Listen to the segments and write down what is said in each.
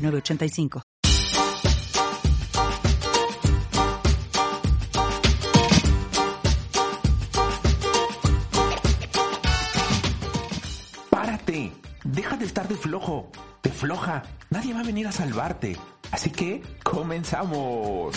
906985. ¡Párate! Deja de estar de flojo, de floja. Nadie va a venir a salvarte. Así que, comenzamos.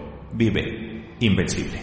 Vive invencible.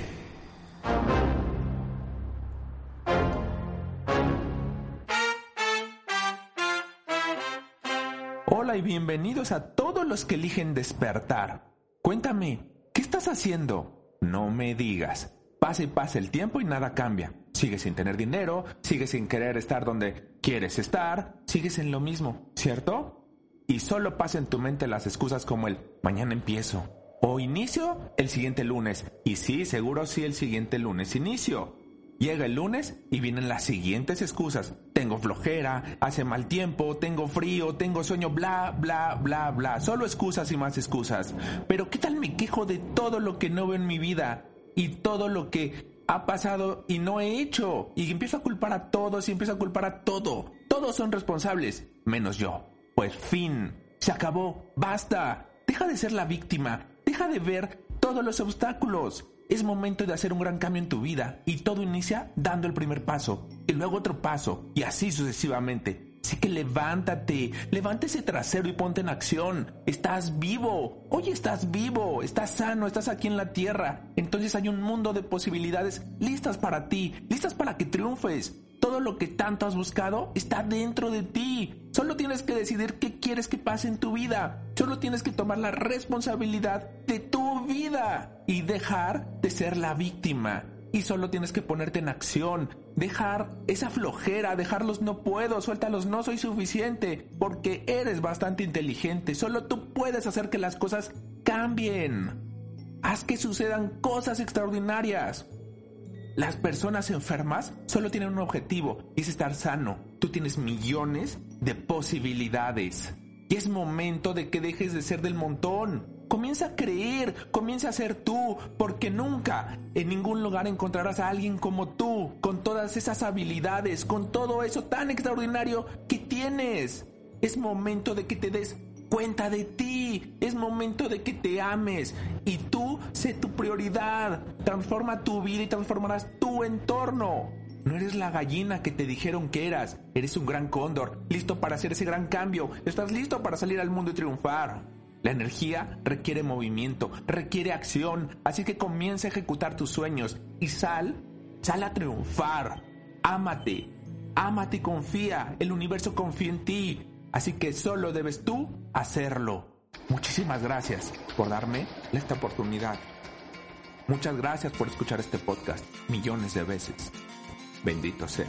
Hola y bienvenidos a todos los que eligen despertar. Cuéntame, ¿qué estás haciendo? No me digas. Pasa y pasa el tiempo y nada cambia. Sigues sin tener dinero, sigues sin querer estar donde quieres estar, sigues en lo mismo, ¿cierto? Y solo pasa en tu mente las excusas como el mañana empiezo, o inicio el siguiente lunes. Y sí, seguro sí, el siguiente lunes inicio. Llega el lunes y vienen las siguientes excusas. Tengo flojera, hace mal tiempo, tengo frío, tengo sueño, bla, bla, bla, bla. Solo excusas y más excusas. Pero ¿qué tal me quejo de todo lo que no veo en mi vida? Y todo lo que ha pasado y no he hecho. Y empiezo a culpar a todos y empiezo a culpar a todo. Todos son responsables, menos yo. Pues fin, se acabó, basta. Deja de ser la víctima, deja de ver todos los obstáculos. Es momento de hacer un gran cambio en tu vida y todo inicia dando el primer paso y luego otro paso y así sucesivamente. Así que levántate, levanta ese trasero y ponte en acción. Estás vivo, hoy estás vivo, estás sano, estás aquí en la tierra. Entonces hay un mundo de posibilidades listas para ti, listas para que triunfes. Todo lo que tanto has buscado está dentro de ti. Solo tienes que decidir qué quieres que pase en tu vida. Solo tienes que tomar la responsabilidad de tu vida y dejar de ser la víctima. Y solo tienes que ponerte en acción, dejar esa flojera, dejar los no puedo, suéltalos no soy suficiente, porque eres bastante inteligente, solo tú puedes hacer que las cosas cambien. Haz que sucedan cosas extraordinarias. Las personas enfermas solo tienen un objetivo y es estar sano. Tú tienes millones de posibilidades. Y es momento de que dejes de ser del montón. Comienza a creer, comienza a ser tú, porque nunca en ningún lugar encontrarás a alguien como tú, con todas esas habilidades, con todo eso tan extraordinario que tienes. Es momento de que te des cuenta de ti. Es momento de que te ames y tú sé tu prioridad. Transforma tu vida y transformarás tu entorno. No eres la gallina que te dijeron que eras. Eres un gran cóndor, listo para hacer ese gran cambio. Estás listo para salir al mundo y triunfar. La energía requiere movimiento, requiere acción, así que comienza a ejecutar tus sueños y sal, sal a triunfar. Ámate, ámate y confía. El universo confía en ti. Así que solo debes tú hacerlo. Muchísimas gracias por darme esta oportunidad. Muchas gracias por escuchar este podcast millones de veces. Bendito sea.